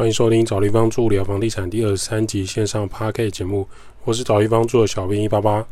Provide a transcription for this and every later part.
欢迎收听找地方住聊房地产第二十三集线上 p a r k 节目，我是找地方住的小编一八八。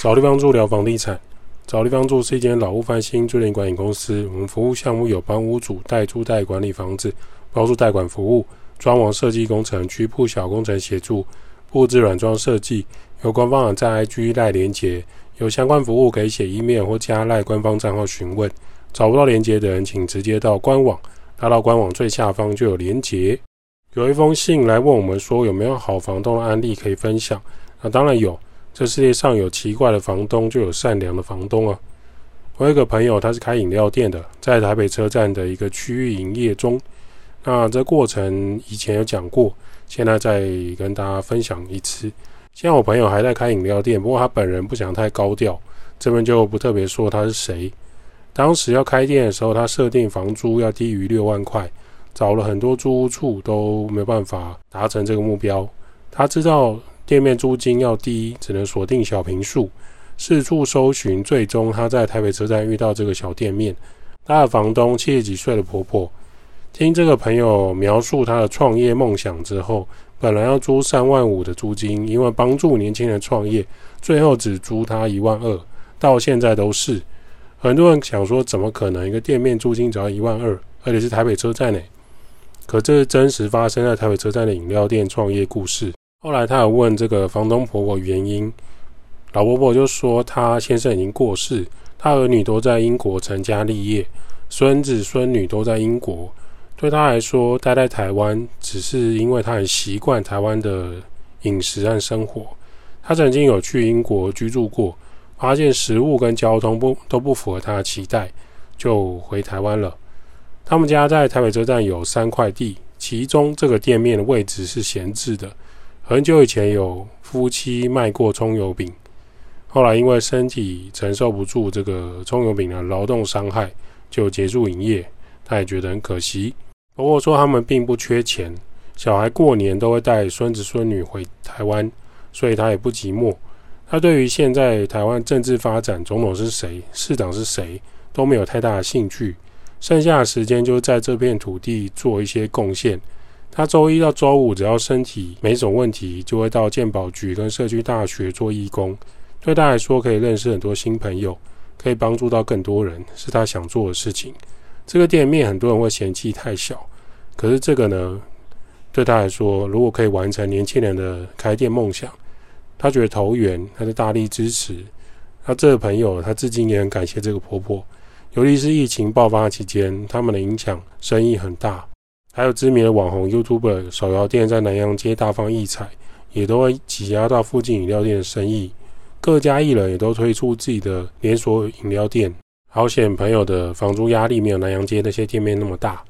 找地方住聊房地产。找地方住是一间老屋翻新租赁管理公司。我们服务项目有帮屋主代租代管理房子、高速代管服务、装潢设计工程、局部小工程协助、布置软装设计。有官方网站 IG 赖连接，有相关服务可以写 email 或加赖官方账号询问。找不到连接的人，请直接到官网，拉到官网最下方就有连接。有一封信来问我们说有没有好房东的案例可以分享？那当然有。这世界上有奇怪的房东，就有善良的房东啊！我有个朋友，他是开饮料店的，在台北车站的一个区域营业中。那这过程以前有讲过，现在再跟大家分享一次。现在我朋友还在开饮料店，不过他本人不想太高调，这边就不特别说他是谁。当时要开店的时候，他设定房租要低于六万块，找了很多租屋处都没办法达成这个目标。他知道。店面租金要低，只能锁定小平数，四处搜寻，最终他在台北车站遇到这个小店面。他的房东七十几岁的婆婆，听这个朋友描述他的创业梦想之后，本来要租三万五的租金，因为帮助年轻人创业，最后只租他一万二，到现在都是。很多人想说，怎么可能一个店面租金只要一万二，而且是台北车站呢？可这是真实发生在台北车站的饮料店创业故事。后来他有问这个房东婆婆原因，老婆婆就说她先生已经过世，她儿女都在英国成家立业，孙子孙女都在英国，对他来说待在台湾只是因为他很习惯台湾的饮食和生活。他曾经有去英国居住过，发现食物跟交通不都不符合他的期待，就回台湾了。他们家在台北车站有三块地，其中这个店面的位置是闲置的。很久以前有夫妻卖过葱油饼，后来因为身体承受不住这个葱油饼的劳动伤害，就结束营业。他也觉得很可惜。不过说他们并不缺钱，小孩过年都会带孙子孙女回台湾，所以他也不寂寞。他对于现在台湾政治发展，总统是谁，市长是谁，都没有太大的兴趣。剩下的时间就在这片土地做一些贡献。他周一到周五只要身体没什么问题，就会到健保局跟社区大学做义工。对他来说，可以认识很多新朋友，可以帮助到更多人，是他想做的事情。这个店面很多人会嫌弃太小，可是这个呢，对他来说，如果可以完成年轻人的开店梦想，他觉得投缘，他就大力支持。那这个朋友，他至今也很感谢这个婆婆，尤其是疫情爆发期间，他们的影响生意很大。还有知名的网红 YouTube 手摇店在南洋街大放异彩，也都会挤压到附近饮料店的生意。各家艺人也都推出自己的连锁饮料店。好险，朋友的房租压力没有南洋街那些店面那么大。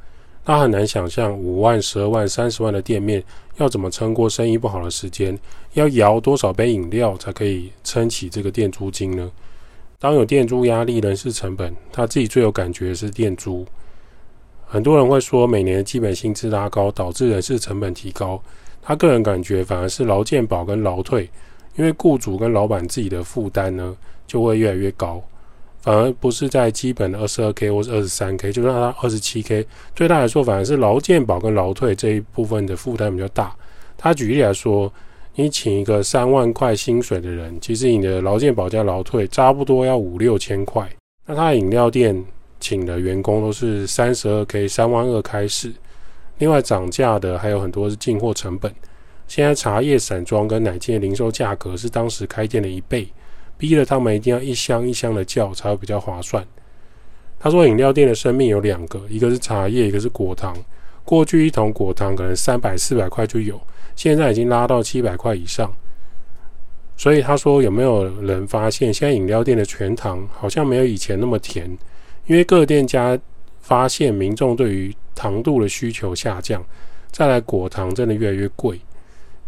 他很难想象五万、十二万、三十万的店面要怎么撑过生意不好的时间，要摇多少杯饮料才可以撑起这个店租金呢？当有店租压力、人事成本，他自己最有感觉的是店租。很多人会说，每年的基本薪资拉高，导致人事成本提高。他个人感觉，反而是劳健保跟劳退，因为雇主跟老板自己的负担呢，就会越来越高。反而不是在基本的二十二 k 或是二十三 k，就算他二十七 k，对他来说，反而是劳健保跟劳退这一部分的负担比较大。他举例来说，你请一个三万块薪水的人，其实你的劳健保加劳退差不多要五六千块。那他的饮料店。请的员工都是三十二 k 三万二开始，另外涨价的还有很多是进货成本。现在茶叶散装跟奶精的零售价格是当时开店的一倍，逼得他们一定要一箱一箱的叫才会比较划算。他说饮料店的生命有两个，一个是茶叶，一个是果糖。过去一桶果糖可能三百四百块就有，现在已经拉到七百块以上。所以他说有没有人发现现在饮料店的全糖好像没有以前那么甜？因为各店家发现民众对于糖度的需求下降，再来果糖真的越来越贵。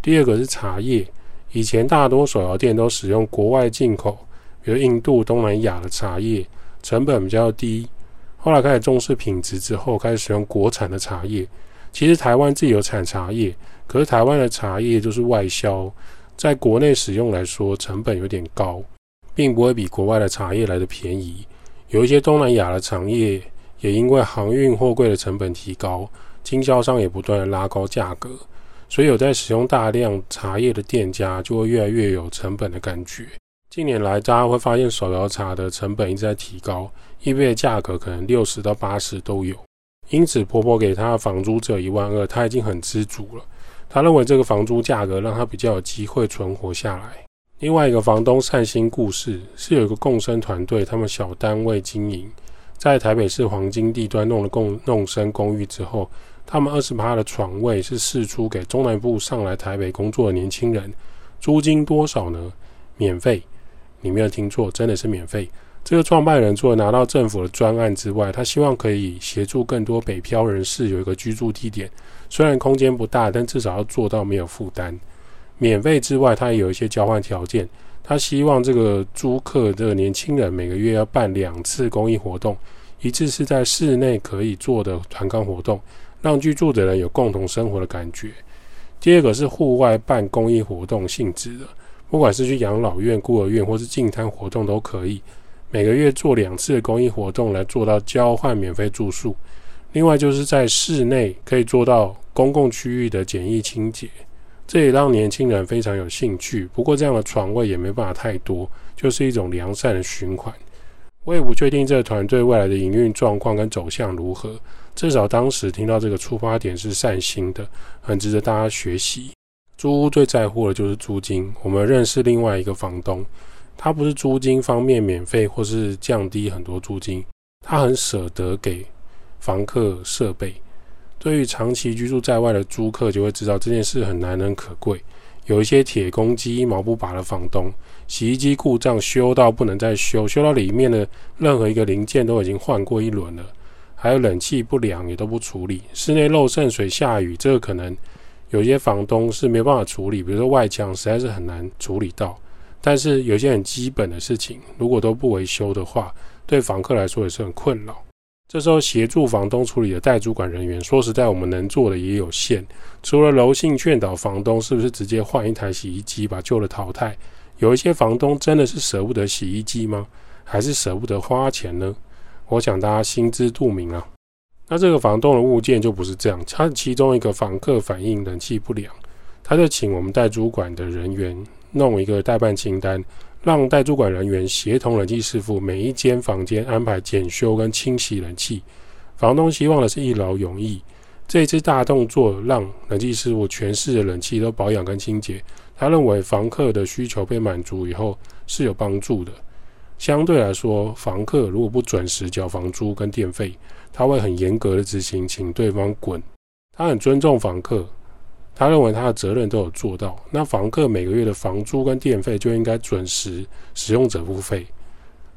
第二个是茶叶，以前大多手摇店都使用国外进口，比如印度、东南亚的茶叶，成本比较低。后来开始重视品质之后，开始使用国产的茶叶，其实台湾自己有产茶叶，可是台湾的茶叶就是外销，在国内使用来说成本有点高，并不会比国外的茶叶来的便宜。有一些东南亚的茶叶也因为航运货柜的成本提高，经销商也不断的拉高价格，所以有在使用大量茶叶的店家就会越来越有成本的感觉。近年来，大家会发现手摇茶的成本一直在提高，一杯的价格可能六十到八十都有。因此，婆婆给他的房租只有一万二，他已经很知足了。他认为这个房租价格让他比较有机会存活下来。另外一个房东善心故事是有一个共生团队，他们小单位经营，在台北市黄金地段弄了共弄生公寓之后，他们二十八的床位是释出给中南部上来台北工作的年轻人，租金多少呢？免费。你没有听错，真的是免费。这个创办人除了拿到政府的专案之外，他希望可以协助更多北漂人士有一个居住地点。虽然空间不大，但至少要做到没有负担。免费之外，他也有一些交换条件。他希望这个租客这个年轻人每个月要办两次公益活动，一次是在室内可以做的团康活动，让居住的人有共同生活的感觉。第二个是户外办公益活动性质的。不管是去养老院、孤儿院，或是净滩活动都可以。每个月做两次公益活动，来做到交换免费住宿。另外就是在室内可以做到公共区域的简易清洁，这也让年轻人非常有兴趣。不过这样的床位也没办法太多，就是一种良善的循环。我也不确定这个团队未来的营运状况跟走向如何，至少当时听到这个出发点是善心的，很值得大家学习。租屋最在乎的就是租金。我们认识另外一个房东，他不是租金方面免费或是降低很多租金，他很舍得给房客设备。对于长期居住在外的租客，就会知道这件事很难能可贵。有一些铁公鸡、毛不拔的房东，洗衣机故障修到不能再修，修到里面的任何一个零件都已经换过一轮了，还有冷气不良也都不处理，室内漏渗水、下雨，这个可能。有些房东是没办法处理，比如说外墙实在是很难处理到。但是有些很基本的事情，如果都不维修的话，对房客来说也是很困扰。这时候协助房东处理的代主管人员，说实在，我们能做的也有限。除了柔性劝导房东是不是直接换一台洗衣机把旧的淘汰，有一些房东真的是舍不得洗衣机吗？还是舍不得花钱呢？我想大家心知肚明啊。那这个房东的物件就不是这样，他其中一个房客反映冷气不良，他就请我们代主管的人员弄一个代办清单，让代主管人员协同冷气师傅每一间房间安排检修跟清洗冷气。房东希望的是一劳永逸，这一次大动作让冷气师傅全市的冷气都保养跟清洁。他认为房客的需求被满足以后是有帮助的。相对来说，房客如果不准时缴房租跟电费，他会很严格的执行，请对方滚。他很尊重房客，他认为他的责任都有做到。那房客每个月的房租跟电费就应该准时使用者付费。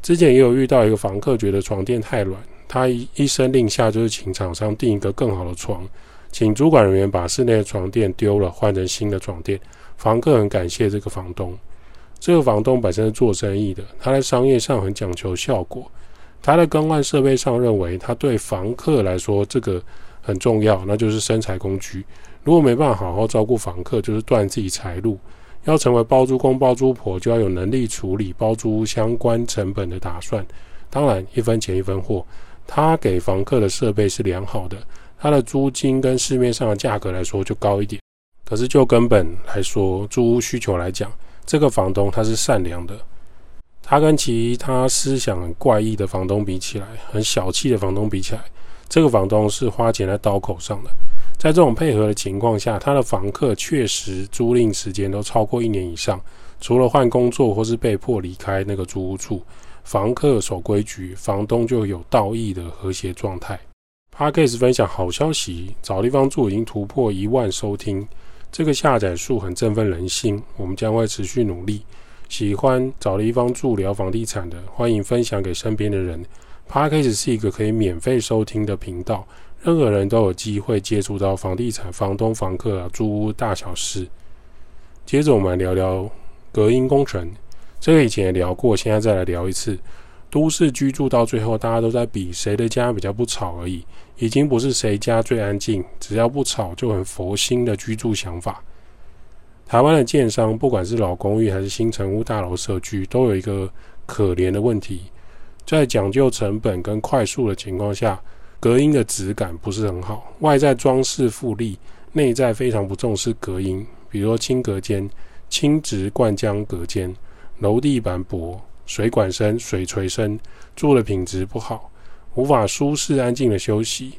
之前也有遇到一个房客觉得床垫太软，他一一声令下就是请厂商订一个更好的床，请主管人员把室内的床垫丢了，换成新的床垫。房客很感谢这个房东。这个房东本身是做生意的，他在商业上很讲求效果。他在更换设备上认为，他对房客来说这个很重要，那就是生财工具。如果没办法好好照顾房客，就是断自己财路。要成为包租公包租婆，就要有能力处理包租相关成本的打算。当然，一分钱一分货，他给房客的设备是良好的，他的租金跟市面上的价格来说就高一点。可是就根本来说，租屋需求来讲，这个房东他是善良的，他跟其他思想很怪异的房东比起来，很小气的房东比起来，这个房东是花钱在刀口上的。在这种配合的情况下，他的房客确实租赁时间都超过一年以上，除了换工作或是被迫离开那个租屋处，房客守规矩，房东就有道义的和谐状态。Parkes 分享好消息，找地方住已经突破一万收听。这个下载数很振奋人心，我们将会持续努力。喜欢找地方住聊房地产的，欢迎分享给身边的人。Podcast 是一个可以免费收听的频道，任何人都有机会接触到房地产、房东、房客、租屋大小事。接着我们来聊聊隔音工程，这个以前也聊过，现在再来聊一次。都市居住到最后，大家都在比谁的家比较不吵而已，已经不是谁家最安静，只要不吵就很佛心的居住想法。台湾的建商，不管是老公寓还是新城屋大楼社区，都有一个可怜的问题，在讲究成本跟快速的情况下，隔音的质感不是很好，外在装饰富丽，内在非常不重视隔音，比如说轻隔间、轻质灌浆隔间、楼地板薄。水管声、水锤声，住的品质不好，无法舒适安静的休息。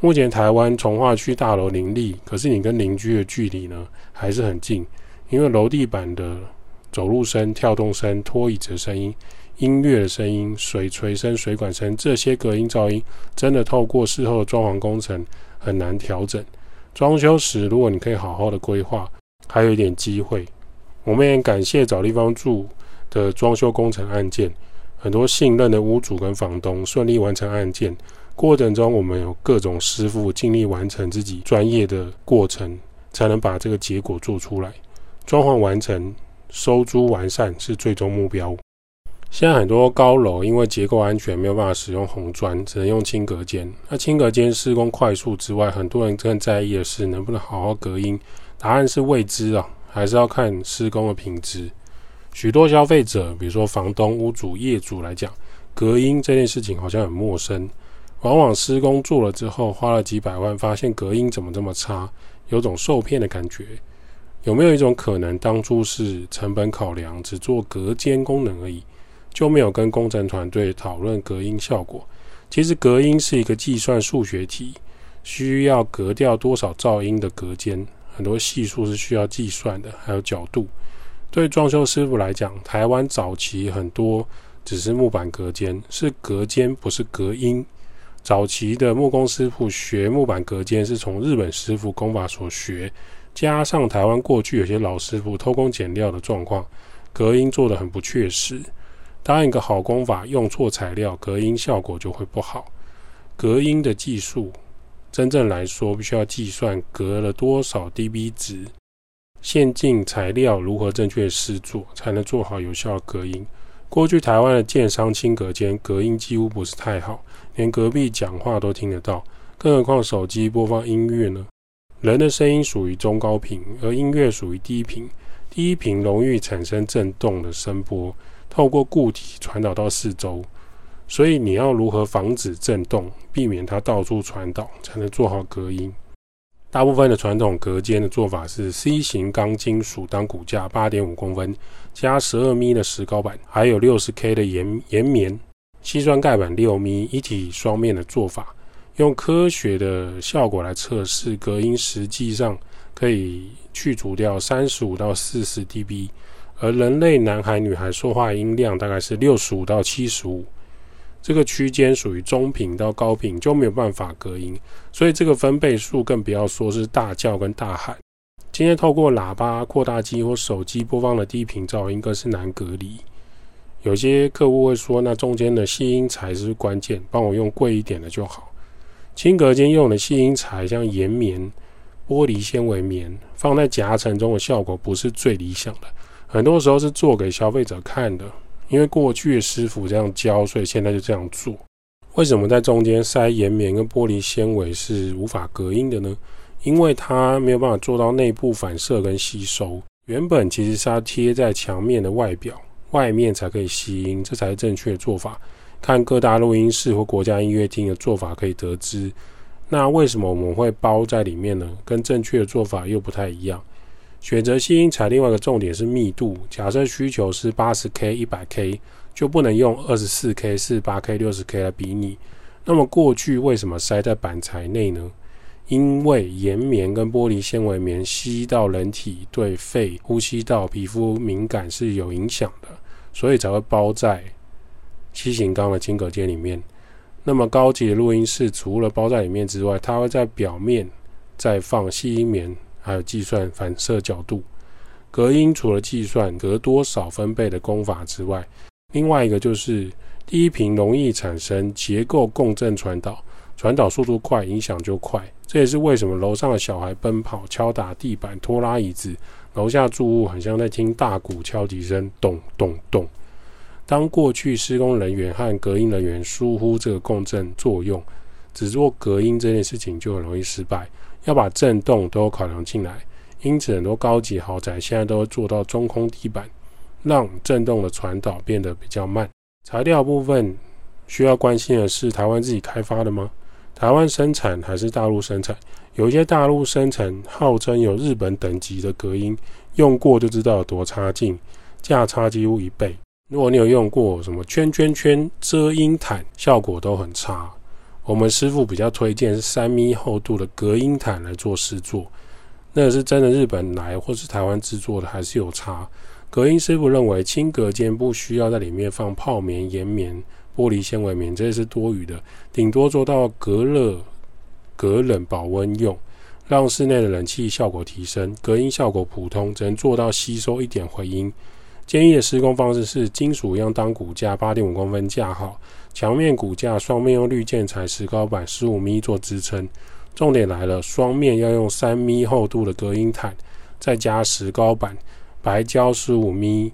目前台湾从化区大楼林立，可是你跟邻居的距离呢还是很近，因为楼地板的走路声、跳动声、拖椅子的声音、音乐的声音、水锤声、水管声这些隔音噪音，真的透过事后的装潢工程很难调整。装修时如果你可以好好的规划，还有一点机会。我们也感谢找地方住。的装修工程案件，很多信任的屋主跟房东顺利完成案件过程中，我们有各种师傅尽力完成自己专业的过程，才能把这个结果做出来。装潢完成、收租完善是最终目标。现在很多高楼因为结构安全没有办法使用红砖，只能用轻隔间。那轻隔间施工快速之外，很多人更在意的是能不能好好隔音。答案是未知啊，还是要看施工的品质。许多消费者，比如说房东、屋主、业主来讲，隔音这件事情好像很陌生。往往施工做了之后，花了几百万，发现隔音怎么这么差，有种受骗的感觉。有没有一种可能，当初是成本考量，只做隔间功能而已，就没有跟工程团队讨论隔音效果？其实隔音是一个计算数学题，需要隔掉多少噪音的隔间，很多系数是需要计算的，还有角度。对装修师傅来讲，台湾早期很多只是木板隔间，是隔间不是隔音。早期的木工师傅学木板隔间，是从日本师傅工法所学，加上台湾过去有些老师傅偷工减料的状况，隔音做得很不确实。当一个好工法用错材料，隔音效果就会不好。隔音的技术，真正来说，必须要计算隔了多少 dB 值。先进材料如何正确施作，才能做好有效隔音？过去台湾的建商轻隔间隔音几乎不是太好，连隔壁讲话都听得到，更何况手机播放音乐呢？人的声音属于中高频，而音乐属于低频，低频容易产生震动的声波，透过固体传导到四周，所以你要如何防止震动，避免它到处传导，才能做好隔音？大部分的传统隔间的做法是 C 型钢金属当骨架，八点五公分，加十二米的石膏板，还有六十 K 的岩岩棉，细砖盖板六米，一体双面的做法，用科学的效果来测试隔音，实际上可以去除掉三十五到四十 dB，而人类男孩女孩说话音量大概是六十五到七十五。这个区间属于中频到高频就没有办法隔音，所以这个分贝数更不要说是大叫跟大喊。今天透过喇叭、扩大机或手机播放的低频噪音更是难隔离。有些客户会说，那中间的吸音材是关键，帮我用贵一点的就好。轻隔间用的吸音材像岩棉、玻璃纤维棉，放在夹层中的效果不是最理想的，很多时候是做给消费者看的。因为过去的师傅这样教，所以现在就这样做。为什么在中间塞岩棉跟玻璃纤维是无法隔音的呢？因为它没有办法做到内部反射跟吸收。原本其实是要贴在墙面的外表，外面才可以吸音，这才是正确的做法。看各大录音室或国家音乐厅的做法可以得知。那为什么我们会包在里面呢？跟正确的做法又不太一样。选择吸音材，另外一个重点是密度。假设需求是八十 K、一百 K，就不能用二十四 K、四十八 K、六十 K 来比拟。那么过去为什么塞在板材内呢？因为岩棉跟玻璃纤维棉吸到人体，对肺、呼吸道、皮肤敏感是有影响的，所以才会包在七型钢的金隔间里面。那么高级的录音室除了包在里面之外，它会在表面再放吸音棉。还有计算反射角度，隔音除了计算隔多少分贝的功法之外，另外一个就是低频容易产生结构共振传导，传导速度快，影响就快。这也是为什么楼上的小孩奔跑、敲打地板、拖拉椅子，楼下住户很像在听大鼓敲击声，咚咚咚。当过去施工人员和隔音人员疏忽这个共振作用，只做隔音这件事情就很容易失败。要把震动都考量进来，因此很多高级豪宅现在都做到中空地板，让震动的传导变得比较慢。材料部分需要关心的是，台湾自己开发的吗？台湾生产还是大陆生产？有一些大陆生产号称有日本等级的隔音，用过就知道有多差劲，价差几乎一倍。如果你有用过什么圈圈圈遮音毯，效果都很差。我们师傅比较推荐是三米厚度的隔音毯来做试做，那是真的日本来或是台湾制作的，还是有差。隔音师傅认为轻隔间不需要在里面放泡棉、岩棉、玻璃纤维棉，这些是多余的，顶多做到隔热。隔冷保温用，让室内的冷气效果提升，隔音效果普通，只能做到吸收一点回音。建议的施工方式是金属样当骨架，八点五公分架好，墙面骨架双面用绿建材石膏板十五米做支撑。重点来了，双面要用三米厚度的隔音毯，再加石膏板，白胶十五米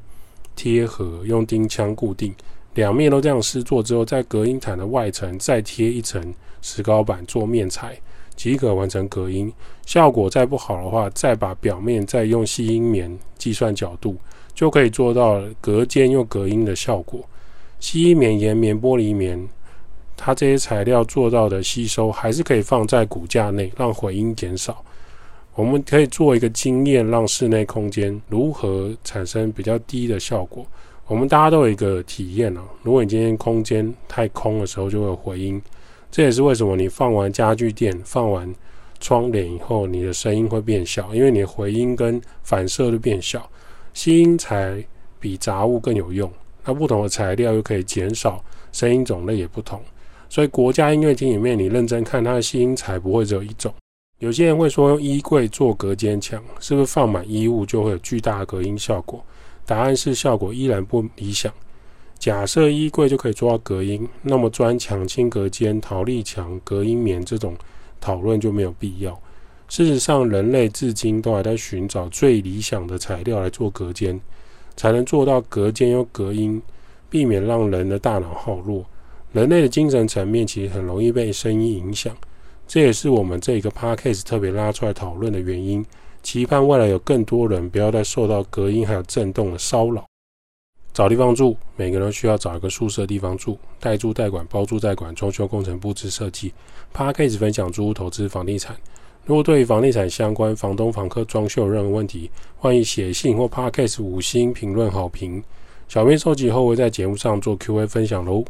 贴合，用钉枪固定。两面都这样施做之后，在隔音毯的外层再贴一层石膏板做面材，即可完成隔音。效果再不好的话，再把表面再用吸音棉计算角度，就可以做到隔间又隔音的效果。吸音棉、岩棉、玻璃棉，它这些材料做到的吸收，还是可以放在骨架内，让回音减少。我们可以做一个经验，让室内空间如何产生比较低的效果。我们大家都有一个体验啊，如果你今天空间太空的时候，就会有回音。这也是为什么你放完家具垫、放完窗帘以后，你的声音会变小，因为你的回音跟反射都变小。吸音材比杂物更有用，那不同的材料又可以减少声音种类也不同。所以国家音乐厅里面，你认真看它的吸音材不会只有一种。有些人会说用衣柜做隔间墙，是不是放满衣物就会有巨大的隔音效果？答案是效果依然不理想。假设衣柜就可以做到隔音，那么砖墙、轻隔间、陶粒墙、隔音棉这种讨论就没有必要。事实上，人类至今都还在寻找最理想的材料来做隔间，才能做到隔间又隔音，避免让人的大脑耗弱。人类的精神层面其实很容易被声音影响，这也是我们这一个 p a c a s e 特别拉出来讨论的原因。期盼未来有更多人不要再受到隔音还有震动的骚扰。找地方住，每个人都需要找一个宿舍地方住。代租代管、包租代管、装修工程布置设计。p a r k a s 分享租屋投资房地产。如果对于房地产相关、房东、房客装修有任何问题，欢迎写信或 podcast 五星评论好评。小编收集后会在节目上做 Q&A 分享喽。